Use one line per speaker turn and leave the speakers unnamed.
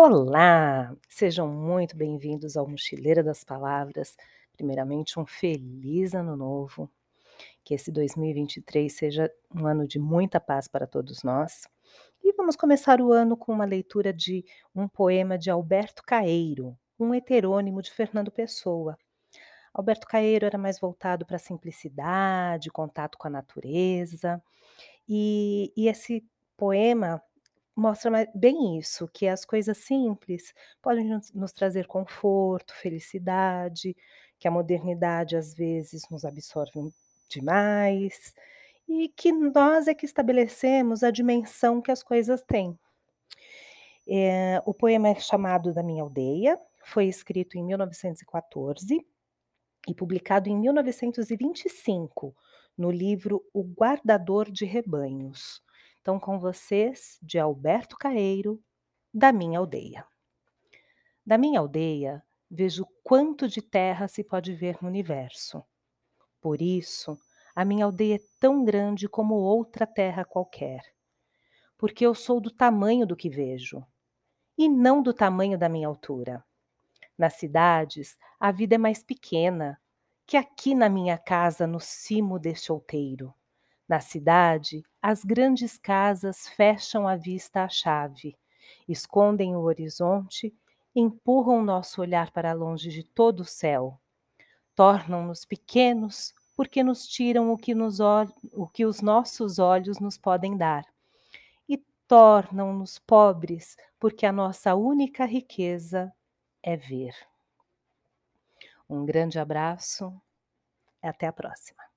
Olá! Sejam muito bem-vindos ao Mochileira das Palavras. Primeiramente, um feliz ano novo. Que esse 2023 seja um ano de muita paz para todos nós. E vamos começar o ano com uma leitura de um poema de Alberto Caeiro, um heterônimo de Fernando Pessoa. Alberto Caeiro era mais voltado para a simplicidade, contato com a natureza, e, e esse poema Mostra bem isso, que as coisas simples podem nos trazer conforto, felicidade, que a modernidade às vezes nos absorve demais, e que nós é que estabelecemos a dimensão que as coisas têm. Eh, o poema é chamado Da Minha Aldeia, foi escrito em 1914 e publicado em 1925, no livro O Guardador de Rebanhos. Então, com vocês, de Alberto Caeiro, da minha aldeia. Da minha aldeia, vejo quanto de terra se pode ver no universo. Por isso, a minha aldeia é tão grande como outra terra qualquer. Porque eu sou do tamanho do que vejo, e não do tamanho da minha altura. Nas cidades, a vida é mais pequena, que aqui na minha casa no cimo deste outeiro. Na cidade, as grandes casas fecham a vista à chave, escondem o horizonte, empurram nosso olhar para longe de todo o céu. Tornam-nos pequenos porque nos tiram o que, nos o que os nossos olhos nos podem dar. E tornam-nos pobres porque a nossa única riqueza é ver. Um grande abraço, até a próxima.